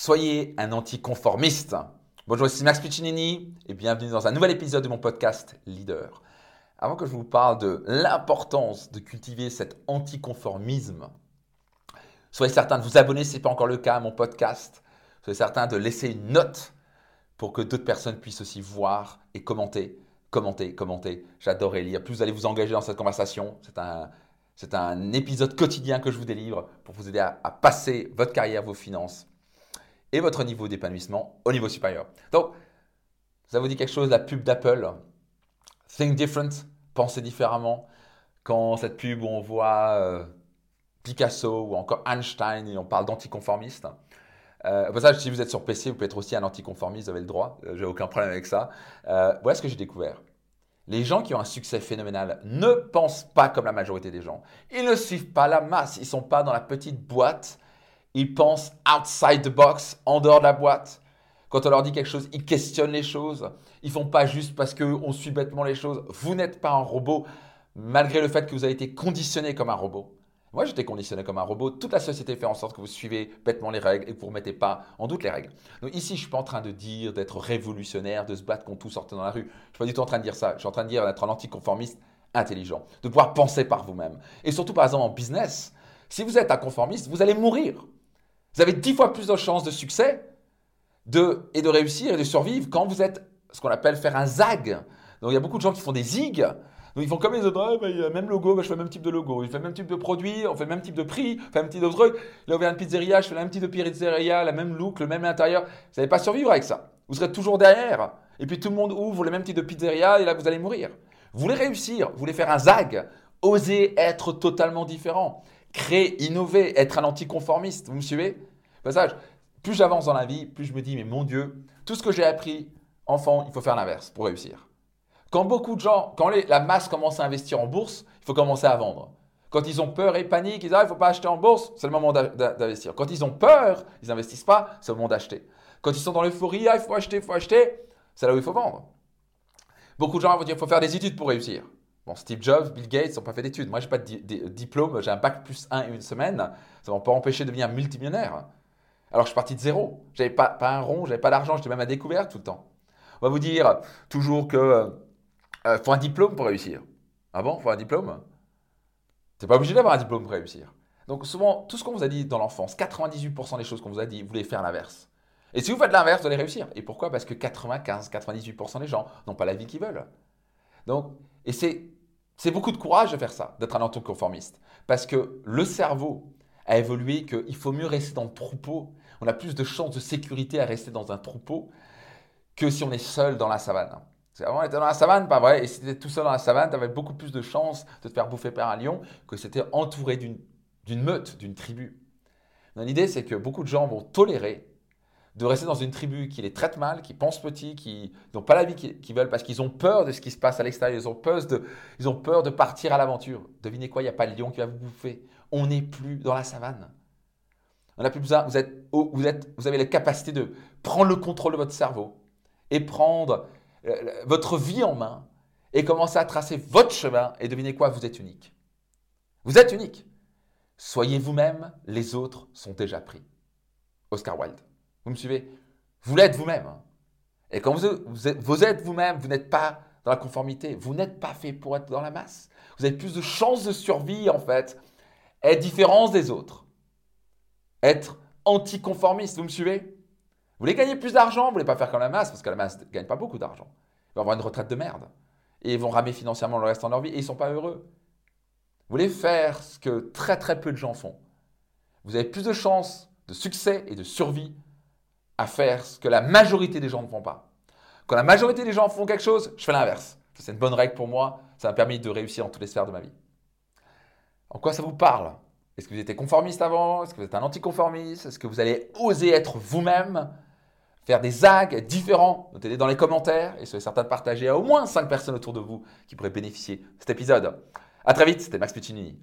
Soyez un anticonformiste. Bonjour, ici Max Piccinini et bienvenue dans un nouvel épisode de mon podcast Leader. Avant que je vous parle de l'importance de cultiver cet anticonformisme, soyez certain de vous abonner si ce n'est pas encore le cas à mon podcast. Soyez certain de laisser une note pour que d'autres personnes puissent aussi voir et commenter. Commenter, commenter. J'adore lire. Plus vous allez vous engager dans cette conversation, c'est un, c'est un épisode quotidien que je vous délivre pour vous aider à passer votre carrière, vos finances et votre niveau d'épanouissement au niveau supérieur. Donc, ça vous dit quelque chose, la pub d'Apple? Think different, pensez différemment. Quand cette pub où on voit euh, Picasso ou encore Einstein et on parle d'anticonformiste. Euh, pour ça, si vous êtes sur PC, vous pouvez être aussi un anticonformiste, vous avez le droit, euh, j'ai aucun problème avec ça. Euh, voilà ce que j'ai découvert? Les gens qui ont un succès phénoménal ne pensent pas comme la majorité des gens. Ils ne suivent pas la masse, ils ne sont pas dans la petite boîte ils pensent outside the box, en dehors de la boîte. Quand on leur dit quelque chose, ils questionnent les choses. Ils font pas juste parce qu'on suit bêtement les choses. Vous n'êtes pas un robot, malgré le fait que vous avez été conditionné comme un robot. Moi, j'étais conditionné comme un robot. Toute la société fait en sorte que vous suivez bêtement les règles et que vous ne remettez pas en doute les règles. Donc ici, je ne suis pas en train de dire d'être révolutionnaire, de se battre contre tout sortir dans la rue. Je ne suis pas du tout en train de dire ça. Je suis en train de dire d'être un anticonformiste intelligent, de pouvoir penser par vous-même. Et surtout, par exemple, en business, si vous êtes un conformiste, vous allez mourir. Vous avez dix fois plus de chances de succès de, et de réussir et de survivre quand vous êtes ce qu'on appelle faire un zag. Donc il y a beaucoup de gens qui font des zigs. Donc ils font comme les autres, ah, bah, il y a même logo, bah, je fais le même type de logo, il fait le même type de produit, on fait le même type de prix, on fait le même type de truc. Là, on vient une pizzeria, je fais le même type de pizzeria, la même look, le même intérieur. Vous n'allez pas survivre avec ça. Vous serez toujours derrière. Et puis tout le monde ouvre le même type de pizzeria et là, vous allez mourir. Vous voulez réussir, vous voulez faire un zag, osez être totalement différent créer, innover, être un anticonformiste. Vous me suivez? Passage, plus j'avance dans la vie, plus je me dis, mais mon Dieu, tout ce que j'ai appris, enfant, il faut faire l'inverse pour réussir. Quand beaucoup de gens, quand la masse commence à investir en bourse, il faut commencer à vendre. Quand ils ont peur et panique, ils disent, ah, il ne faut pas acheter en bourse, c'est le moment d'investir. Quand ils ont peur, ils n'investissent pas, c'est le moment d'acheter. Quand ils sont dans l'euphorie, ah, il faut acheter, il faut acheter, c'est là où il faut vendre. Beaucoup de gens vont dire, il faut faire des études pour réussir. Steve Jobs, Bill Gates n'ont pas fait d'études. Moi, je n'ai pas de diplôme, j'ai un bac plus 1 et une semaine. Ça m'a pas empêché de devenir multimillionnaire. Alors, je suis parti de zéro. Je n'avais pas, pas un rond, je n'avais pas d'argent, j'étais même à découvert tout le temps. On va vous dire toujours qu'il euh, faut un diplôme pour réussir. Ah bon, faut un diplôme? Tu n'es pas obligé d'avoir un diplôme pour réussir. Donc, souvent, tout ce qu'on vous a dit dans l'enfance, 98% des choses qu'on vous a dit, vous voulez faire l'inverse. Et si vous faites l'inverse, vous allez réussir. Et pourquoi? Parce que 95-98% des gens n'ont pas la vie qu'ils veulent. Donc, et c'est c'est beaucoup de courage de faire ça, d'être un anticonformiste. Parce que le cerveau a évolué qu'il faut mieux rester dans le troupeau. On a plus de chances de sécurité à rester dans un troupeau que si on est seul dans la savane. Avant, on était dans la savane, pas vrai. Et si tu étais tout seul dans la savane, tu avais beaucoup plus de chances de te faire bouffer par un lion que si tu entouré d'une meute, d'une tribu. L'idée, c'est que beaucoup de gens vont tolérer de rester dans une tribu qui les traite mal, qui pense petit, qui n'ont pas la vie qu'ils veulent parce qu'ils ont peur de ce qui se passe à l'extérieur, ils ont peur de, ils ont peur de partir à l'aventure. Devinez quoi, il n'y a pas le lion qui va vous bouffer. On n'est plus dans la savane. On n'a plus besoin, vous, êtes, vous, êtes, vous avez la capacité de prendre le contrôle de votre cerveau et prendre euh, votre vie en main et commencer à tracer votre chemin et devinez quoi, vous êtes unique. Vous êtes unique. Soyez vous-même, les autres sont déjà pris. Oscar Wilde. Vous me suivez? Vous l'êtes vous-même. Et quand vous, êtes, vous-même, vous n'êtes pas dans la conformité. Vous n'êtes pas fait pour être dans la masse. Vous avez plus de chances de survie, en fait. Être différent des autres. Être anticonformiste. Vous me suivez? Vous voulez gagner plus d'argent? Vous voulez pas faire comme la masse, parce que la masse ne gagne pas beaucoup d'argent. Ils vont avoir une retraite de merde. Et ils vont ramer financièrement le reste de leur vie et ils ne sont pas heureux. Vous voulez faire ce que très très peu de gens font. Vous avez plus de chances de succès et de survie à faire ce que la majorité des gens ne font pas. Quand la majorité des gens font quelque chose, je fais l'inverse. C'est une bonne règle pour moi. Ça m'a permis de réussir dans toutes les sphères de ma vie. En quoi ça vous parle? Est-ce que vous étiez conformiste avant? Est-ce que vous êtes un anticonformiste? Est-ce que vous allez oser être vous-même? Faire des zags différents? Notez-les dans les commentaires et soyez certain de partager à au moins 5 personnes autour de vous qui pourraient bénéficier de cet épisode. A très vite, c'était Max Puccinini.